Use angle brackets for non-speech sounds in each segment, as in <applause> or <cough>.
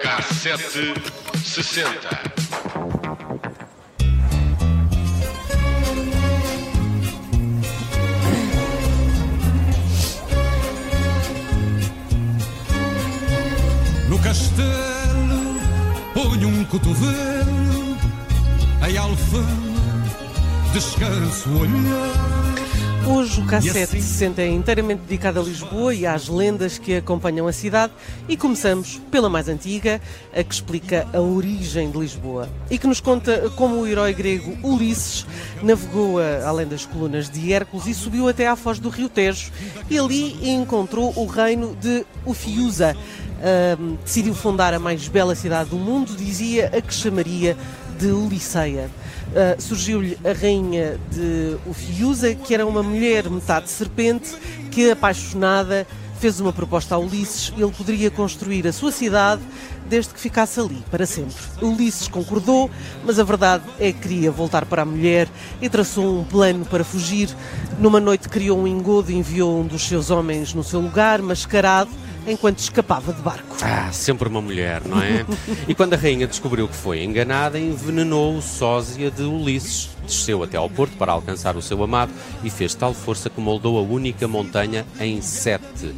Cassete sessenta. No castelo ponho um cotovelo Em alfama descanso o olhar Hoje o E Cassete assim? 60 é inteiramente dedicado a Lisboa e às lendas que acompanham a cidade e começamos pela mais antiga, a que explica a origem de Lisboa e que nos conta como o herói grego Ulisses navegou além das colunas de Hércules e subiu até à foz do rio Tejo e ali encontrou o reino de Ufiusa. Ahm, decidiu fundar a mais bela cidade do mundo, dizia a que chamaria de Ulisseia. Uh, surgiu-lhe a rainha de Ufiusa, que era uma mulher metade serpente, que apaixonada fez uma proposta a Ulisses. Ele poderia construir a sua cidade desde que ficasse ali para sempre. Ulisses concordou, mas a verdade é que queria voltar para a mulher e traçou um plano para fugir. Numa noite criou um engodo e enviou um dos seus homens no seu lugar, mascarado, enquanto escapava de barco. Ah, sempre uma mulher, não é? e quando a rainha descobriu que foi enganada, envenenou o sósia de Ulisses. Desceu até ao porto para alcançar o seu amado e fez tal força que moldou a única montanha em sete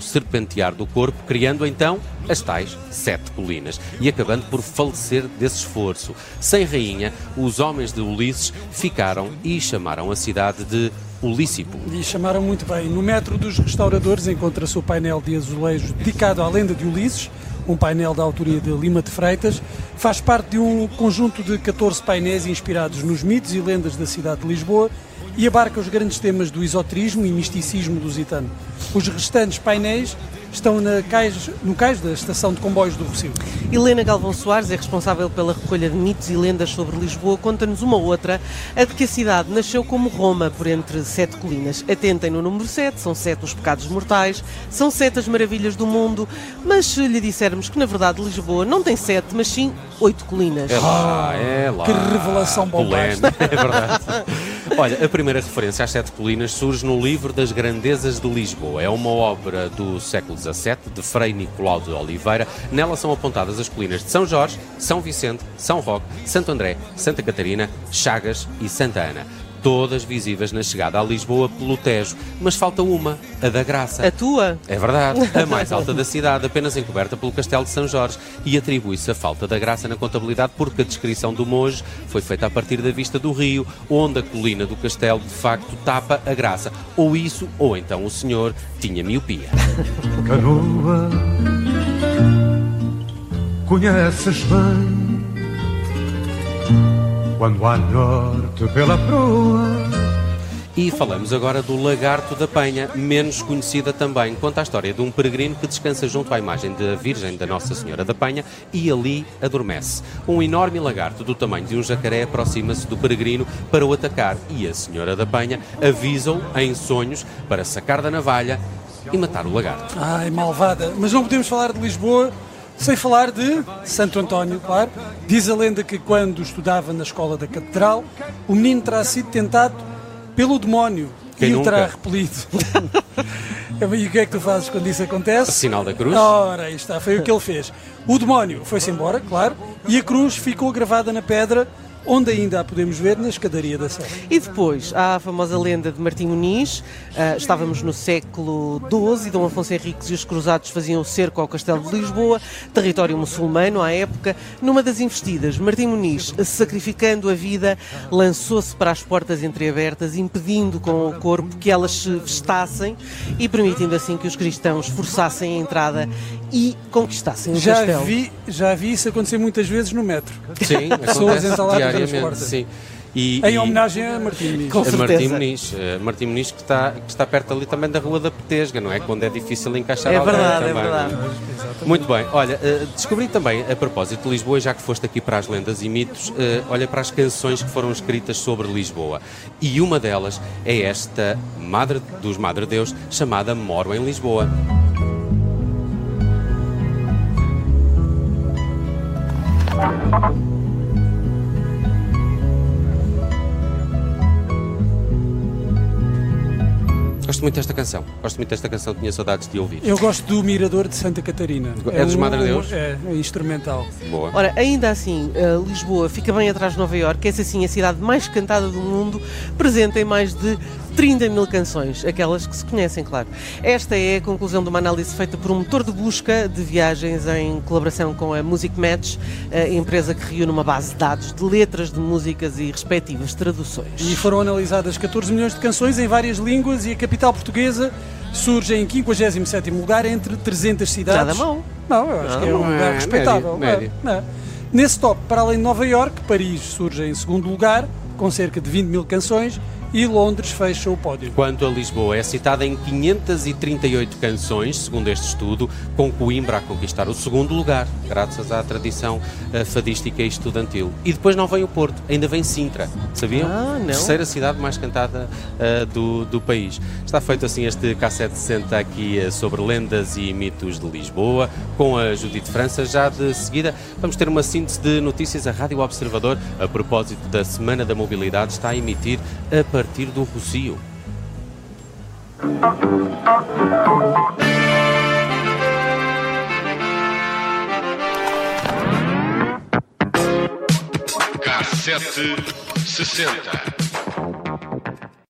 serpentear do corpo, criando então as tais sete colinas e acabando por falecer desse esforço. Sem rainha, os homens de Ulisses ficaram e chamaram a cidade de Ulícipo. E chamaram muito bem. No metro dos restauradores encontra-se o painel de azulejo dedicado à lenda de Ulisses, um painel da autoria de Lima de Freitas. Faz parte de um conjunto de 14 painéis inspirados nos mitos e lendas da cidade de Lisboa e abarca os grandes temas do esoterismo e misticismo lusitano. Os restantes painéis estão na cais, no cais da estação de comboios do Rocio. Helena Galvão Soares é responsável pela recolha de mitos e lendas sobre Lisboa. Conta-nos uma outra, a de que a cidade nasceu como Roma, por entre sete colinas. Atentem no número sete, são sete os pecados mortais, são sete as maravilhas do mundo. Mas se lhe dissermos que na verdade Lisboa não tem sete, mas sim oito colinas. É lá, é lá. que revelação Polémica, é verdade. <laughs> Olha, a primeira referência às Sete Colinas surge no livro das Grandezas de Lisboa. É uma obra do século XVII, de Frei Nicolau de Oliveira. Nela são apontadas as colinas de São Jorge, São Vicente, São Roque, Santo André, Santa Catarina, Chagas e Santa Ana. Todas visíveis na chegada a Lisboa pelo Tejo. Mas falta uma, a da Graça. A tua? É verdade, a <laughs> mais alta da cidade, apenas encoberta pelo Castelo de São Jorge, e atribui-se a falta da graça na contabilidade porque a descrição do Monge foi feita a partir da vista do rio, onde a colina do castelo de facto tapa a graça. Ou isso, ou então o senhor tinha miopia. Canoa, conheces bem quando há norte pela proa. E falamos agora do Lagarto da Penha, menos conhecida também. Conta a história de um peregrino que descansa junto à imagem da Virgem da Nossa Senhora da Penha e ali adormece. Um enorme lagarto do tamanho de um jacaré aproxima-se do peregrino para o atacar e a Senhora da Penha avisa-o em sonhos para sacar da navalha e matar o lagarto. Ai, malvada. Mas não podemos falar de Lisboa sem falar de Santo António, claro. Diz a lenda que quando estudava na escola da Catedral, o menino terá sido tentado pelo demónio Quem e o nunca? terá repelido. <laughs> e o que é que tu fazes quando isso acontece? Sinal da cruz. Ora, aí está, foi o que ele fez. O demónio foi-se embora, claro, e a cruz ficou gravada na pedra, onde ainda a podemos ver na escadaria da Sé. E depois há a famosa lenda de Martim Muniz. Ah, estávamos no século XII e Dom Afonso Henriques e os cruzados faziam cerco ao Castelo de Lisboa, território muçulmano à época. Numa das investidas, Martim Muniz, sacrificando a vida, lançou-se para as portas entreabertas, impedindo com o corpo que elas se vestassem e permitindo assim que os cristãos forçassem a entrada e conquistassem o Já castelo. vi, já vi isso acontecer muitas vezes no metro. Sim, Pessoas entaladas diariamente. Sim. E, Em e- homenagem a Martim Muniz. Com a Martim certeza. Muniz, eh, Martim Muniz que está, que está perto ali também da Rua da Petesga, não é? Quando é difícil encaixar É alguém verdade, é também, verdade. não é? Muito bem, olha, eh, descobri também, a propósito de Lisboa, já que foste aqui para as lendas e mitos, eh, olha para as canções que foram escritas sobre Lisboa. E uma delas é esta Madre dos Madre Deus, chamada Moro em Lisboa. Muito desta canção. Gosto muito desta canção, tinha saudades de ouvir. Eu gosto do Mirador de Santa Catarina. É dos Madre Deus? É, é instrumental. Boa. Ora, ainda assim, uh, Lisboa fica bem atrás de Nova Iorque, essa sim a cidade mais cantada do mundo, presente em mais de 30 mil canções, aquelas que se conhecem, claro. Esta é a conclusão de uma análise feita por um motor de busca de viagens em colaboração com a Music Match, a empresa que reúne uma base de dados de letras de músicas e respectivas traduções. E foram analisadas 14 milhões de canções em várias línguas e a capital portuguesa surge em 57º lugar entre 300 cidades. Nada mal. Não, eu acho Nada que é um mal. lugar É, respeitável. médio, É, é. Nesse top, para além de Nova York, Paris surge em segundo lugar, com cerca de 20 mil canções, e Londres fecha o pódio. Quanto a Lisboa, é citada em 538 canções, segundo este estudo, com Coimbra a conquistar o segundo lugar, graças à tradição eh, fadística e estudantil. E depois não vem o Porto, ainda vem Sintra, sabiam? Ah, não. Terceira cidade mais cantada eh, do, do país. Está feito assim este K760 aqui eh, sobre lendas e mitos de Lisboa, com a Judite França. Já de seguida vamos ter uma síntese de notícias. A Rádio Observador, a propósito da Semana da Mobilidade, está a emitir a partir do Rocio. Cassete 60.